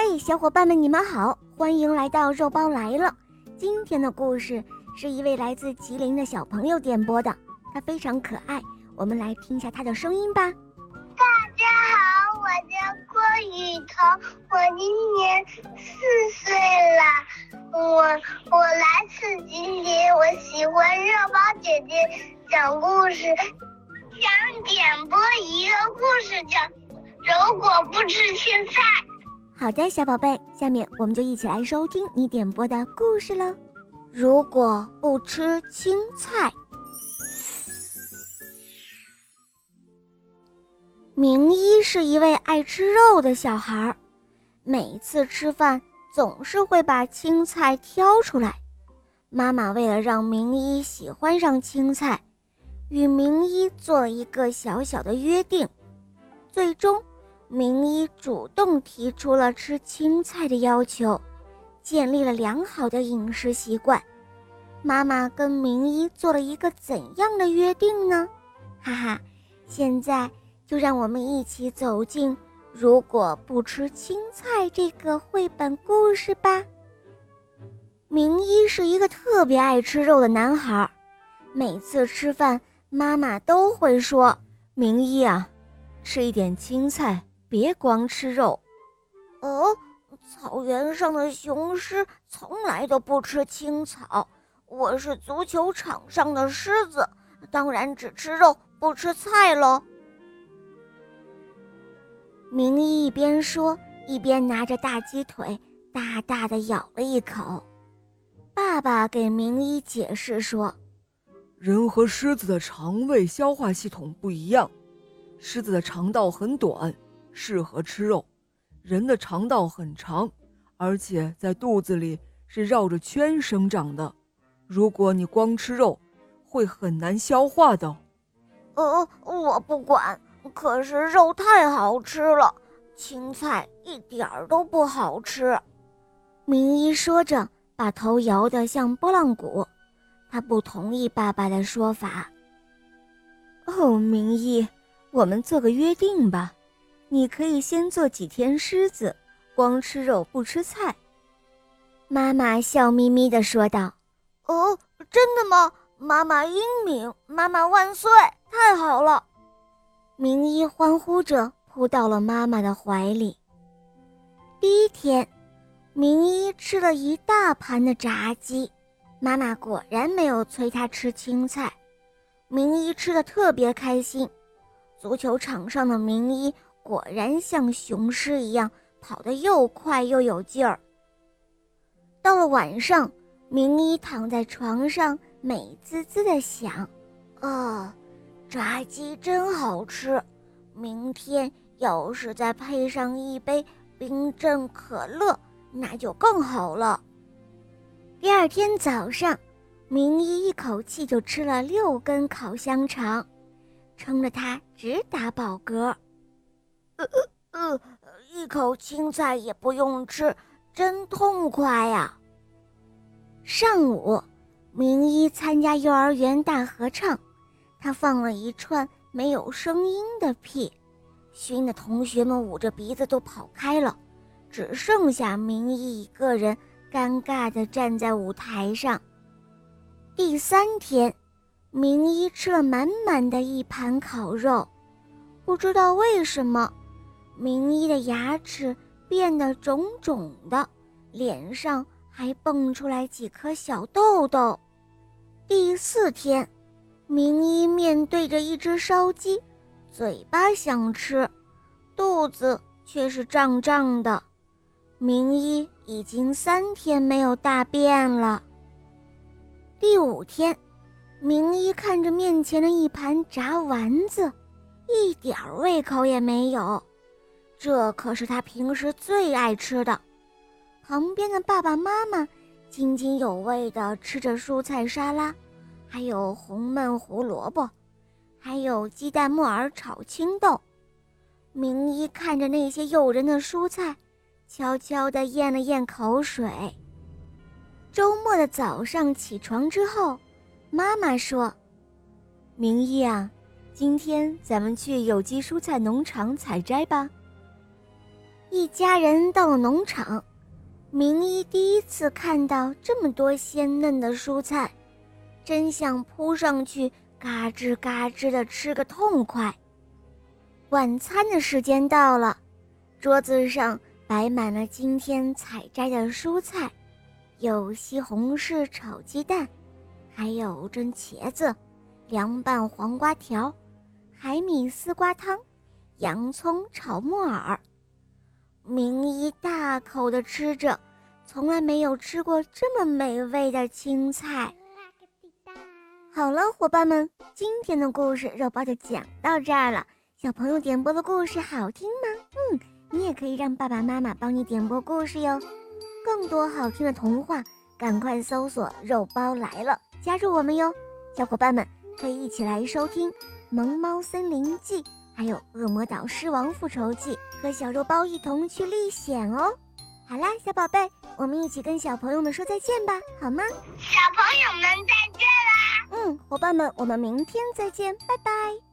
嘿，小伙伴们，你们好，欢迎来到肉包来了。今天的故事是一位来自吉林的小朋友点播的，他非常可爱，我们来听一下他的声音吧。大家好，我叫郭雨桐，我今年四岁了，我我来自吉林，我喜欢肉包姐姐讲故事，想点播一个故事叫《如果不吃青菜》。好的，小宝贝，下面我们就一起来收听你点播的故事了。如果不吃青菜，明一是一位爱吃肉的小孩，每次吃饭总是会把青菜挑出来。妈妈为了让明一喜欢上青菜，与明一做了一个小小的约定，最终。明一主动提出了吃青菜的要求，建立了良好的饮食习惯。妈妈跟明一做了一个怎样的约定呢？哈哈，现在就让我们一起走进《如果不吃青菜》这个绘本故事吧。明一是一个特别爱吃肉的男孩，每次吃饭，妈妈都会说：“明一啊，吃一点青菜。”别光吃肉，哦，草原上的雄狮从来都不吃青草。我是足球场上的狮子，当然只吃肉不吃菜喽。明一一边说，一边拿着大鸡腿大大的咬了一口。爸爸给明一解释说：“人和狮子的肠胃消化系统不一样，狮子的肠道很短。”适合吃肉，人的肠道很长，而且在肚子里是绕着圈生长的。如果你光吃肉，会很难消化的。呃，我不管，可是肉太好吃了，青菜一点儿都不好吃。明一说着，把头摇得像拨浪鼓。他不同意爸爸的说法。哦，明一，我们做个约定吧。你可以先做几天狮子，光吃肉不吃菜。妈妈笑眯眯地说道：“哦，真的吗？妈妈英明，妈妈万岁！太好了！”明一欢呼着扑到了妈妈的怀里。第一天，明一吃了一大盘的炸鸡，妈妈果然没有催他吃青菜。明一吃的特别开心。足球场上的明一。果然像雄狮一样跑得又快又有劲儿。到了晚上，明一躺在床上，美滋滋地想：“啊，炸鸡真好吃！明天要是再配上一杯冰镇可乐，那就更好了。”第二天早上，明一一口气就吃了六根烤香肠，撑得他直打饱嗝。呃呃呃，一口青菜也不用吃，真痛快呀！上午，明一参加幼儿园大合唱，他放了一串没有声音的屁，熏的同学们捂着鼻子都跑开了，只剩下明一一个人尴尬地站在舞台上。第三天，明一吃了满满的一盘烤肉，不知道为什么。明一的牙齿变得肿肿的，脸上还蹦出来几颗小痘痘。第四天，明一面对着一只烧鸡，嘴巴想吃，肚子却是胀胀的。明一已经三天没有大便了。第五天，明一看着面前的一盘炸丸子，一点胃口也没有。这可是他平时最爱吃的。旁边的爸爸妈妈津津有味地吃着蔬菜沙拉，还有红焖胡萝卜，还有鸡蛋木耳炒青豆。明一看着那些诱人的蔬菜，悄悄地咽了咽口水。周末的早上起床之后，妈妈说：“明一啊，今天咱们去有机蔬菜农场采摘吧。”一家人到了农场，明一第一次看到这么多鲜嫩的蔬菜，真想扑上去嘎吱嘎吱的吃个痛快。晚餐的时间到了，桌子上摆满了今天采摘的蔬菜，有西红柿炒鸡蛋，还有蒸茄子、凉拌黄瓜条、海米丝瓜汤、洋葱炒木耳。明一大口的吃着，从来没有吃过这么美味的青菜。好了，伙伴们，今天的故事肉包就讲到这儿了。小朋友点播的故事好听吗？嗯，你也可以让爸爸妈妈帮你点播故事哟。更多好听的童话，赶快搜索“肉包来了”，加入我们哟。小伙伴们可以一起来收听《萌猫森林记》，还有《恶魔岛狮王复仇记》，和小肉包一同去历险哦。好啦，小宝贝，我们一起跟小朋友们说再见吧，好吗？小朋友们再见啦！嗯，伙伴们，我们明天再见，拜拜。